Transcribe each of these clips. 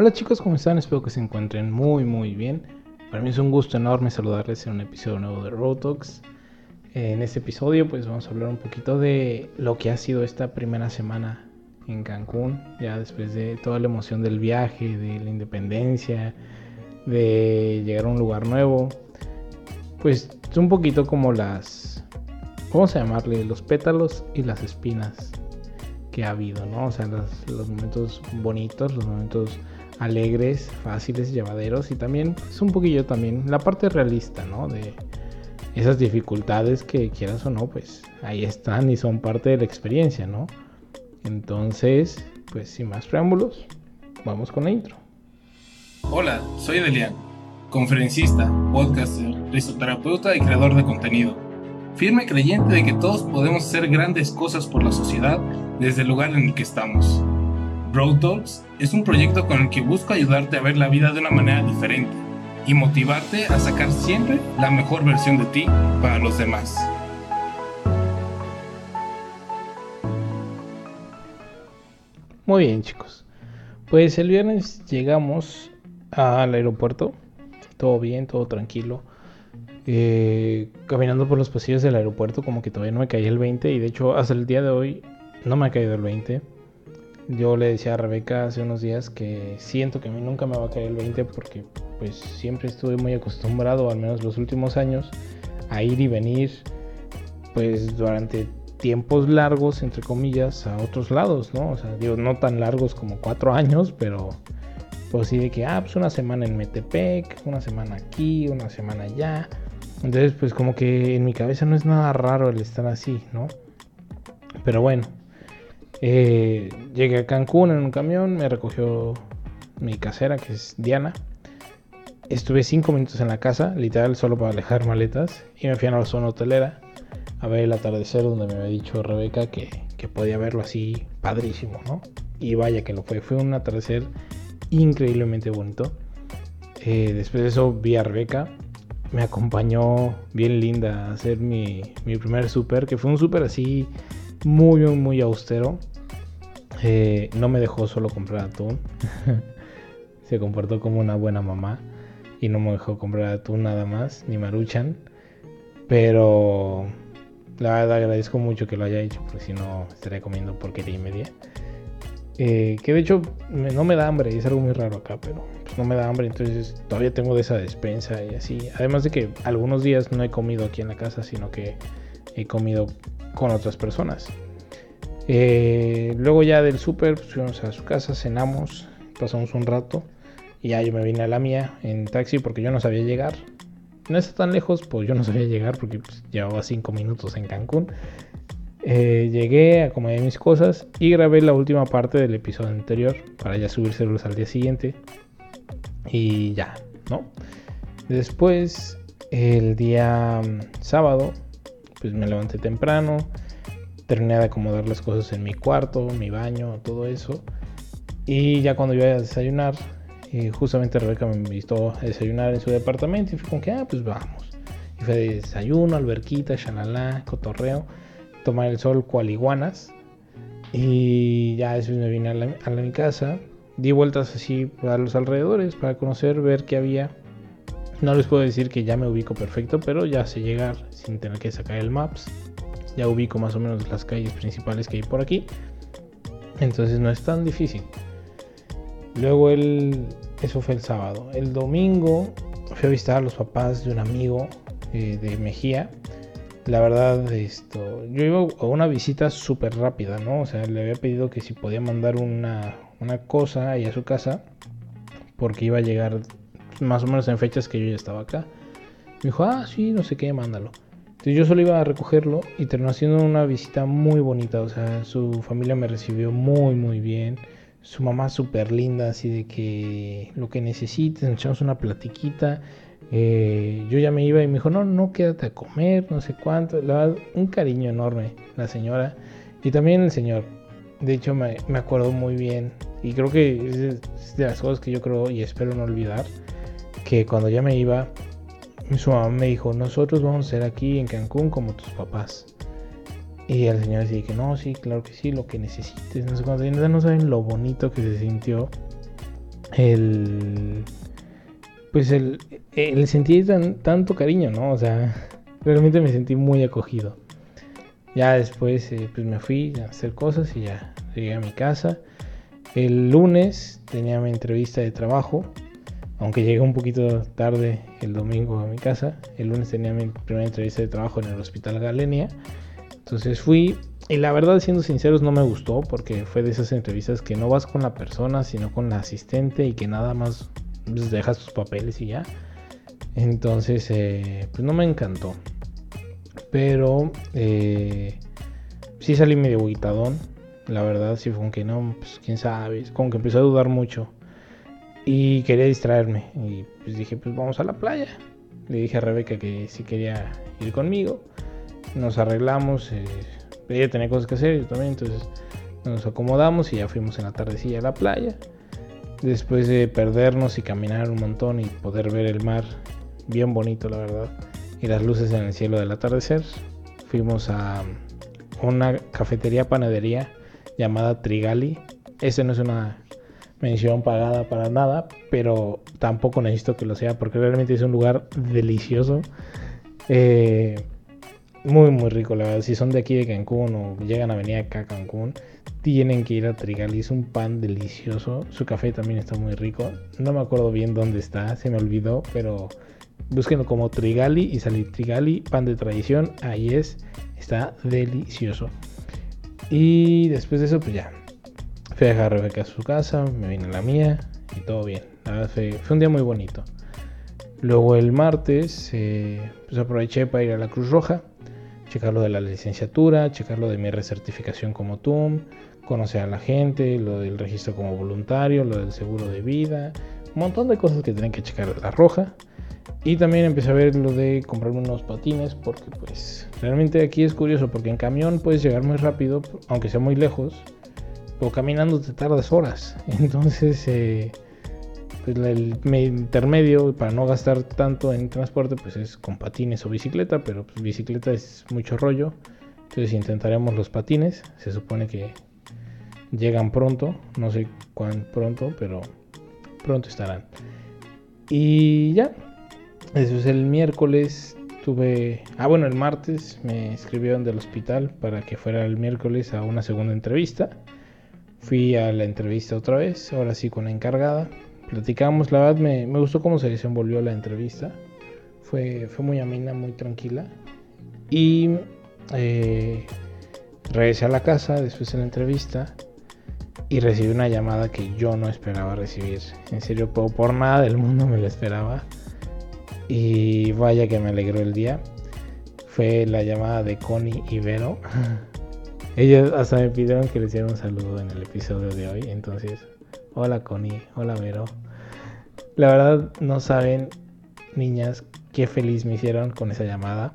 Hola chicos, ¿cómo están? Espero que se encuentren muy muy bien. Para mí es un gusto enorme saludarles en un episodio nuevo de Road. En este episodio pues vamos a hablar un poquito de lo que ha sido esta primera semana en Cancún, ya después de toda la emoción del viaje, de la independencia, de llegar a un lugar nuevo. Pues es un poquito como las, vamos a llamarle, los pétalos y las espinas que ha habido, ¿no? O sea, los momentos bonitos, los momentos alegres, fáciles, llevaderos y también es un poquillo también la parte realista, ¿no? De esas dificultades que quieras o no, pues ahí están y son parte de la experiencia, ¿no? Entonces, pues sin más preámbulos, vamos con la intro. Hola, soy Delian, conferencista, podcaster, risoterapeuta y creador de contenido. Firme creyente de que todos podemos hacer grandes cosas por la sociedad desde el lugar en el que estamos. Road Talks es un proyecto con el que busco ayudarte a ver la vida de una manera diferente y motivarte a sacar siempre la mejor versión de ti para los demás. Muy bien chicos, pues el viernes llegamos al aeropuerto, todo bien, todo tranquilo. Eh, caminando por los pasillos del aeropuerto como que todavía no me caía el 20 y de hecho hasta el día de hoy no me ha caído el 20 yo le decía a Rebeca hace unos días que siento que a mí nunca me va a caer el 20 porque pues siempre estuve muy acostumbrado, al menos los últimos años, a ir y venir pues durante tiempos largos, entre comillas, a otros lados, ¿no? O sea, digo, no tan largos como cuatro años, pero pues sí de que, ah, pues una semana en Metepec, una semana aquí, una semana allá. Entonces, pues como que en mi cabeza no es nada raro el estar así, ¿no? Pero bueno, eh, llegué a Cancún en un camión, me recogió mi casera, que es Diana. Estuve cinco minutos en la casa, literal, solo para dejar maletas. Y me fui a la zona hotelera a ver el atardecer, donde me había dicho Rebeca que, podía verlo así padrísimo, ¿no? Y vaya que lo fue. Fue un atardecer increíblemente bonito. Eh, después de eso vi a Rebeca. Me acompañó bien linda a hacer mi, mi primer súper, que fue un súper así muy, muy austero. Eh, no me dejó solo comprar atún. Se comportó como una buena mamá. Y no me dejó comprar atún nada más, ni maruchan. Pero la verdad agradezco mucho que lo haya hecho, porque si no estaría comiendo porquería y media. Eh, que de hecho no me da hambre, es algo muy raro acá, pero pues no me da hambre, entonces todavía tengo de esa despensa y así. Además de que algunos días no he comido aquí en la casa, sino que he comido con otras personas. Eh, luego ya del súper pues, fuimos a su casa, cenamos, pasamos un rato y ya yo me vine a la mía en taxi porque yo no sabía llegar. No está tan lejos, pues yo no sabía llegar porque pues, llevaba cinco minutos en Cancún. Eh, llegué, acomodé mis cosas y grabé la última parte del episodio anterior para ya subírselos al día siguiente. Y ya, ¿no? Después, el día mm, sábado, pues me levanté temprano, terminé de acomodar las cosas en mi cuarto, mi baño, todo eso. Y ya cuando iba a desayunar, eh, justamente Rebeca me invitó a desayunar en su departamento y fue como que, ah, pues vamos. Y fue de desayuno, alberquita, shalala, cotorreo, tomar el sol cual iguanas. Y ya después me vine a mi casa, di vueltas así a los alrededores para conocer, ver qué había no les puedo decir que ya me ubico perfecto, pero ya sé llegar sin tener que sacar el maps. Ya ubico más o menos las calles principales que hay por aquí. Entonces no es tan difícil. Luego el, eso fue el sábado. El domingo fui a visitar a los papás de un amigo eh, de Mejía. La verdad, esto, yo iba a una visita súper rápida, ¿no? O sea, le había pedido que si podía mandar una, una cosa ahí a su casa, porque iba a llegar más o menos en fechas que yo ya estaba acá. Me dijo, ah, sí, no sé qué, mándalo. Entonces yo solo iba a recogerlo y terminó haciendo una visita muy bonita. O sea, su familia me recibió muy, muy bien. Su mamá súper linda, así de que lo que necesites, nos echamos una platiquita. Eh, yo ya me iba y me dijo, no, no, quédate a comer, no sé cuánto. La verdad, un cariño enorme la señora y también el señor. De hecho, me, me acuerdo muy bien y creo que es de las cosas que yo creo y espero no olvidar que cuando ya me iba, su mamá me dijo, nosotros vamos a ser aquí en Cancún como tus papás. Y el señor decía que no, sí, claro que sí, lo que necesites. No sé cuánto. no saben lo bonito que se sintió el pues el, el sentí tanto cariño, ¿no? O sea, realmente me sentí muy acogido. Ya después eh, pues me fui a hacer cosas y ya llegué a mi casa. El lunes tenía mi entrevista de trabajo, aunque llegué un poquito tarde el domingo a mi casa. El lunes tenía mi primera entrevista de trabajo en el Hospital Galenia. Entonces fui y la verdad, siendo sinceros, no me gustó porque fue de esas entrevistas que no vas con la persona, sino con la asistente y que nada más pues, dejas tus papeles y ya. Entonces, eh, pues no me encantó. Pero eh, sí salí medio buitadón. La verdad, sí fue que no, pues quién sabe. Como que empezó a dudar mucho. Y quería distraerme. Y pues dije, pues vamos a la playa. Le dije a Rebeca que si quería ir conmigo. Nos arreglamos. Eh, ella tenía cosas que hacer, yo también. Entonces nos acomodamos y ya fuimos en la tardecilla a la playa. Después de perdernos y caminar un montón y poder ver el mar, bien bonito la verdad y las luces en el cielo del atardecer. Fuimos a una cafetería panadería llamada Trigali. Esa no es una mención pagada para nada, pero tampoco necesito que lo sea porque realmente es un lugar delicioso. Eh, muy, muy rico, la verdad. Si son de aquí de Cancún o llegan a venir acá a Cancún, tienen que ir a Trigali. Es un pan delicioso. Su café también está muy rico. No me acuerdo bien dónde está, se me olvidó, pero Búsquenlo como Trigali y salir Trigali, pan de tradición. Ahí es, está delicioso. Y después de eso, pues ya. Fui a dejar a Rebeca a su casa, me vine a la mía y todo bien. La fue, un día muy bonito. Luego el martes, eh, pues aproveché para ir a la Cruz Roja, checar lo de la licenciatura, checar lo de mi recertificación como TUM, conocer a la gente, lo del registro como voluntario, lo del seguro de vida, un montón de cosas que tienen que checar la roja. Y también empecé a ver lo de comprarme unos patines porque pues realmente aquí es curioso porque en camión puedes llegar muy rápido, aunque sea muy lejos, pero caminando te tardas horas. Entonces eh, pues el intermedio para no gastar tanto en transporte pues es con patines o bicicleta, pero pues bicicleta es mucho rollo. Entonces intentaremos los patines, se supone que llegan pronto, no sé cuán pronto, pero pronto estarán. Y ya, eso es el miércoles tuve... Ah, bueno, el martes me escribieron del hospital para que fuera el miércoles a una segunda entrevista. Fui a la entrevista otra vez, ahora sí con la encargada. Platicamos, la verdad me, gustó cómo se desenvolvió la entrevista. Fue, fue muy amena, muy tranquila. Y eh, regresé a la casa después de la entrevista y recibí una llamada que yo no esperaba recibir. En serio, por nada del mundo me lo esperaba. Y vaya que me alegró el día. Fue la llamada de Connie y Vero. Ellos hasta me pidieron que les diera un saludo en el episodio de hoy. Entonces, hola Connie, hola Vero. La verdad no saben, niñas, qué feliz me hicieron con esa llamada.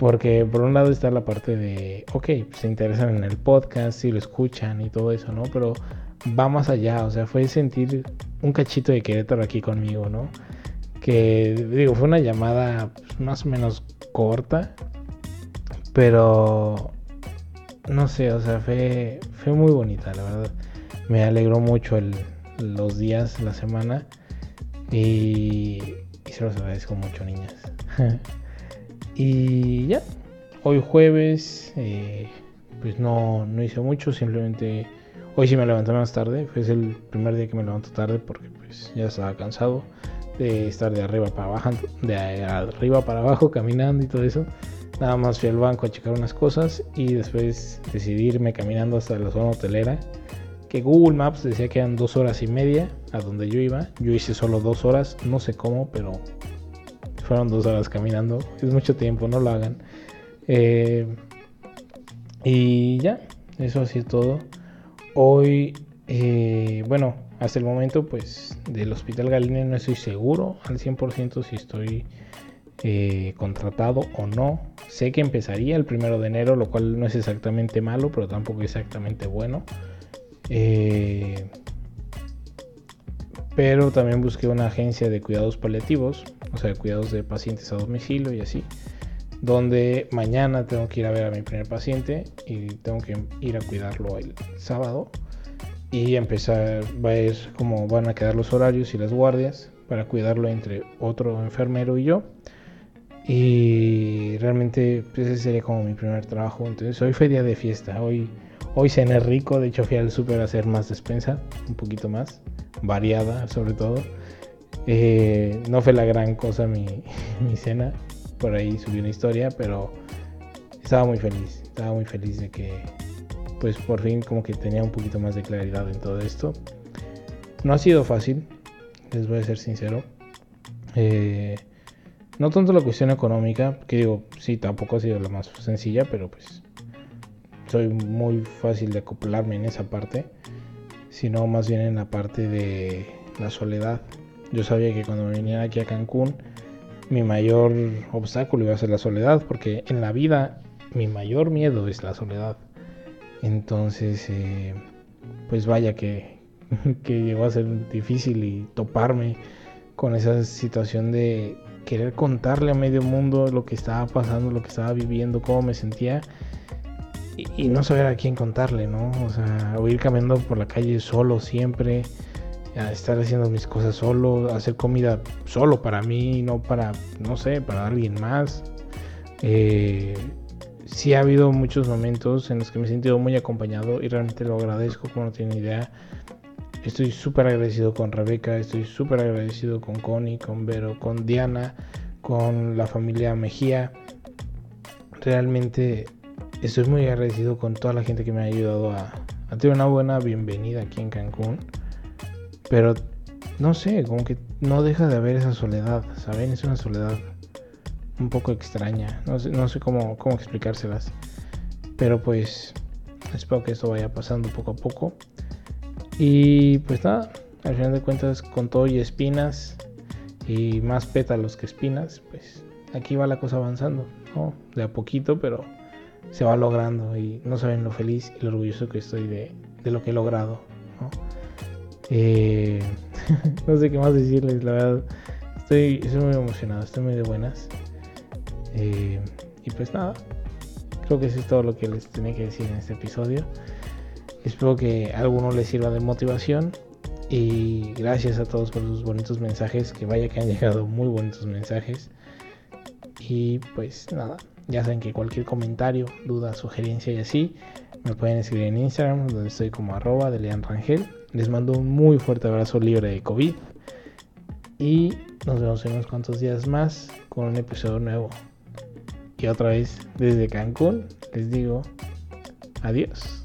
Porque por un lado está la parte de, ok, se interesan en el podcast, si lo escuchan y todo eso, ¿no? Pero va más allá, o sea, fue sentir un cachito de Querétaro aquí conmigo, ¿no? que digo, fue una llamada pues, más o menos corta, pero no sé, o sea, fue, fue muy bonita, la verdad. Me alegró mucho el, los días, la semana y, se los agradezco mucho, niñas. y ya, hoy jueves, eh, pues no, no hice mucho, simplemente hoy sí me levanté más tarde, fue el primer día que me levanto tarde porque pues ya estaba cansado de estar de arriba para abajo, de arriba para abajo caminando y todo eso. Nada más fui al banco a checar unas cosas y después decidirme caminando hasta la zona hotelera. Que Google Maps decía que eran dos horas y media a donde yo iba. Yo hice solo dos horas, no sé cómo, pero fueron dos horas caminando. Es mucho tiempo, no lo hagan. Eh, y ya, eso así es todo. Hoy, eh, bueno, hasta el momento, pues del Hospital Galina no estoy seguro al 100% si estoy eh, contratado o no. Sé que empezaría el primero de enero, lo cual no es exactamente malo, pero tampoco exactamente bueno. Eh, pero también busqué una agencia de cuidados paliativos, o sea, de cuidados de pacientes a domicilio y así, donde mañana tengo que ir a ver a mi primer paciente y tengo que ir a cuidarlo el sábado. y empezar a ver cómo van a quedar los horarios y las guardias para cuidarlo entre otro enfermero y yo. Y realmente pues, ese sería como mi primer trabajo. Entonces hoy fue día de fiesta. Hoy, hoy cené rico. De hecho fui al súper a hacer más despensa. Un poquito más. Variada sobre todo. Eh, no fue la gran cosa mi, mi cena. Por ahí subí una historia. Pero estaba muy feliz. Estaba muy feliz de que pues por fin como que tenía un poquito más de claridad en todo esto. No ha sido fácil. Les voy a ser sincero. Eh, no tanto la cuestión económica, que digo, sí, tampoco ha sido la más sencilla, pero pues soy muy fácil de acoplarme en esa parte, sino más bien en la parte de la soledad. Yo sabía que cuando me venía aquí a Cancún, mi mayor obstáculo iba a ser la soledad, porque en la vida mi mayor miedo es la soledad. Entonces, eh, pues vaya que, que llegó a ser difícil y toparme con esa situación de querer contarle a medio mundo lo que estaba pasando, lo que estaba viviendo, cómo me sentía y, no saber a quién contarle, ¿no? O sea, o ir caminando por la calle solo siempre, a estar haciendo mis cosas solo, hacer comida solo para mí, no para, no sé, para alguien más. Eh, sí ha habido muchos momentos en los que me he sentido muy acompañado y realmente lo agradezco, como no tienen idea. Estoy súper agradecido con Rebeca, estoy súper agradecido con Connie, con Vero, con Diana, con la familia Mejía. Realmente estoy muy agradecido con toda la gente que me ha ayudado a, tener una buena bienvenida aquí en Cancún. Pero no sé, como que no deja de haber esa soledad, ¿saben? Es una soledad un poco extraña. No sé, no sé cómo, cómo explicárselas. Pero pues espero que esto vaya pasando poco a poco. Y pues nada, al final de cuentas con todo y espinas y más pétalos que espinas, pues aquí va la cosa avanzando, ¿no? De a poquito, pero se va logrando y no saben lo feliz y lo orgulloso que estoy de, lo que he logrado, ¿no? Eh, no sé qué más decirles, la verdad. Estoy, estoy muy emocionado, estoy muy de buenas. Eh, y pues nada, creo que eso es todo lo que les tenía que decir en este episodio. Espero que alguno les sirva de motivación. Y gracias a todos por sus bonitos mensajes. Que vaya que han llegado muy bonitos mensajes. Y pues nada, ya saben que cualquier comentario, duda, sugerencia y así, me pueden escribir en Instagram, donde estoy como arroba de Lean Rangel. Les mando un muy fuerte abrazo libre de COVID. Y nos vemos en unos cuantos días más con un episodio nuevo. Y otra vez desde Cancún les digo adiós.